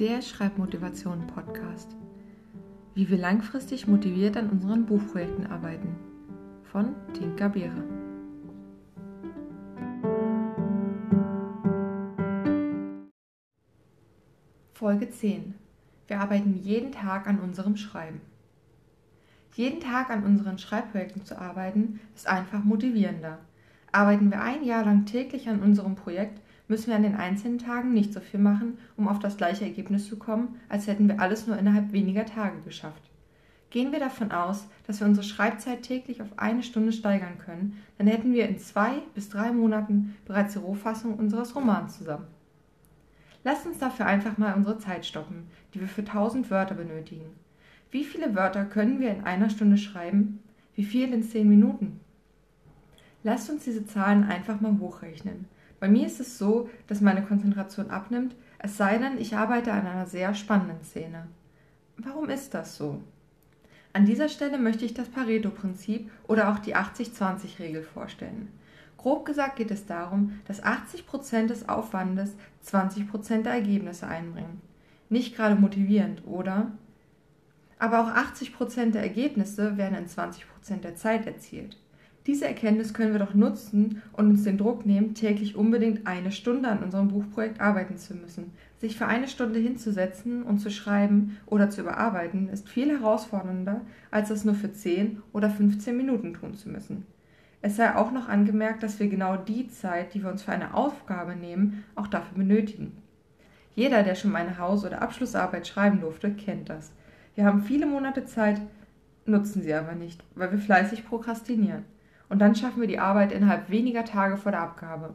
der Schreibmotivation-Podcast. Wie wir langfristig motiviert an unseren Buchprojekten arbeiten. Von Tinka Beere. Folge 10. Wir arbeiten jeden Tag an unserem Schreiben. Jeden Tag an unseren Schreibprojekten zu arbeiten, ist einfach motivierender. Arbeiten wir ein Jahr lang täglich an unserem Projekt, müssen wir an den einzelnen Tagen nicht so viel machen, um auf das gleiche Ergebnis zu kommen, als hätten wir alles nur innerhalb weniger Tage geschafft. Gehen wir davon aus, dass wir unsere Schreibzeit täglich auf eine Stunde steigern können, dann hätten wir in zwei bis drei Monaten bereits die Rohfassung unseres Romans zusammen. Lasst uns dafür einfach mal unsere Zeit stoppen, die wir für tausend Wörter benötigen. Wie viele Wörter können wir in einer Stunde schreiben? Wie viel in zehn Minuten? Lasst uns diese Zahlen einfach mal hochrechnen. Bei mir ist es so, dass meine Konzentration abnimmt, es sei denn, ich arbeite an einer sehr spannenden Szene. Warum ist das so? An dieser Stelle möchte ich das Pareto-Prinzip oder auch die 80-20-Regel vorstellen. Grob gesagt geht es darum, dass 80% des Aufwandes 20% der Ergebnisse einbringen. Nicht gerade motivierend, oder? Aber auch 80% der Ergebnisse werden in 20% der Zeit erzielt. Diese Erkenntnis können wir doch nutzen und uns den Druck nehmen, täglich unbedingt eine Stunde an unserem Buchprojekt arbeiten zu müssen. Sich für eine Stunde hinzusetzen und zu schreiben oder zu überarbeiten, ist viel herausfordernder, als es nur für 10 oder 15 Minuten tun zu müssen. Es sei auch noch angemerkt, dass wir genau die Zeit, die wir uns für eine Aufgabe nehmen, auch dafür benötigen. Jeder, der schon mal eine Haus- oder Abschlussarbeit schreiben durfte, kennt das. Wir haben viele Monate Zeit, nutzen sie aber nicht, weil wir fleißig prokrastinieren und dann schaffen wir die Arbeit innerhalb weniger Tage vor der Abgabe.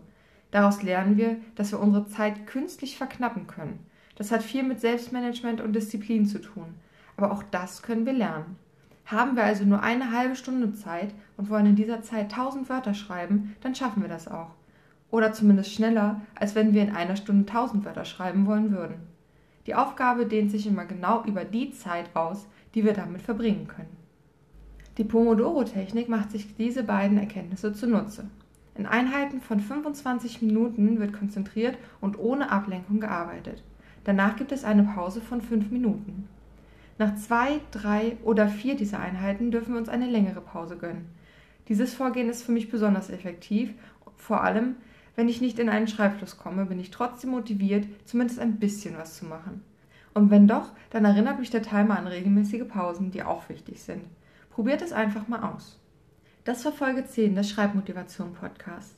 Daraus lernen wir, dass wir unsere Zeit künstlich verknappen können. Das hat viel mit Selbstmanagement und Disziplin zu tun. Aber auch das können wir lernen. Haben wir also nur eine halbe Stunde Zeit und wollen in dieser Zeit tausend Wörter schreiben, dann schaffen wir das auch. Oder zumindest schneller, als wenn wir in einer Stunde tausend Wörter schreiben wollen würden. Die Aufgabe dehnt sich immer genau über die Zeit aus, die wir damit verbringen können. Die Pomodoro-Technik macht sich diese beiden Erkenntnisse zunutze. In Einheiten von 25 Minuten wird konzentriert und ohne Ablenkung gearbeitet. Danach gibt es eine Pause von 5 Minuten. Nach zwei, drei oder vier dieser Einheiten dürfen wir uns eine längere Pause gönnen. Dieses Vorgehen ist für mich besonders effektiv, vor allem wenn ich nicht in einen Schreibfluss komme, bin ich trotzdem motiviert, zumindest ein bisschen was zu machen. Und wenn doch, dann erinnert mich der Timer an regelmäßige Pausen, die auch wichtig sind. Probiert es einfach mal aus. Das war Folge 10 des Schreibmotivation Podcasts.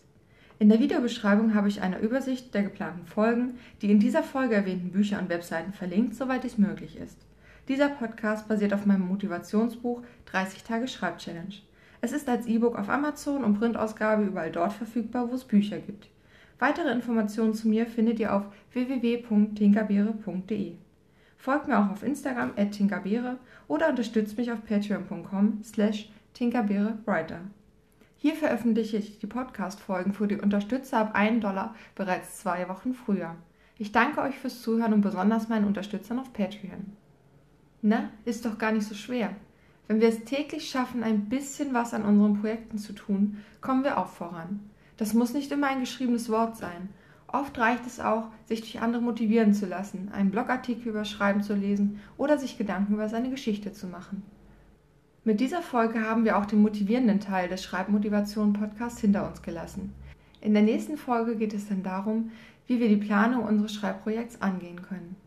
In der Videobeschreibung habe ich eine Übersicht der geplanten Folgen, die in dieser Folge erwähnten Bücher und Webseiten verlinkt, soweit es möglich ist. Dieser Podcast basiert auf meinem Motivationsbuch 30 Tage Schreibchallenge. Es ist als E-Book auf Amazon und Printausgabe überall dort verfügbar, wo es Bücher gibt. Weitere Informationen zu mir findet ihr auf www.tinkerbeere.de. Folgt mir auch auf Instagram at tinkerbeere oder unterstützt mich auf patreon.com slash tinkerbeerewriter. Hier veröffentliche ich die Podcast-Folgen für die Unterstützer ab 1 Dollar bereits zwei Wochen früher. Ich danke euch fürs Zuhören und besonders meinen Unterstützern auf Patreon. Na, ist doch gar nicht so schwer. Wenn wir es täglich schaffen, ein bisschen was an unseren Projekten zu tun, kommen wir auch voran. Das muss nicht immer ein geschriebenes Wort sein. Oft reicht es auch, sich durch andere motivieren zu lassen, einen Blogartikel über Schreiben zu lesen oder sich Gedanken über seine Geschichte zu machen. Mit dieser Folge haben wir auch den motivierenden Teil des Schreibmotivation-Podcasts hinter uns gelassen. In der nächsten Folge geht es dann darum, wie wir die Planung unseres Schreibprojekts angehen können.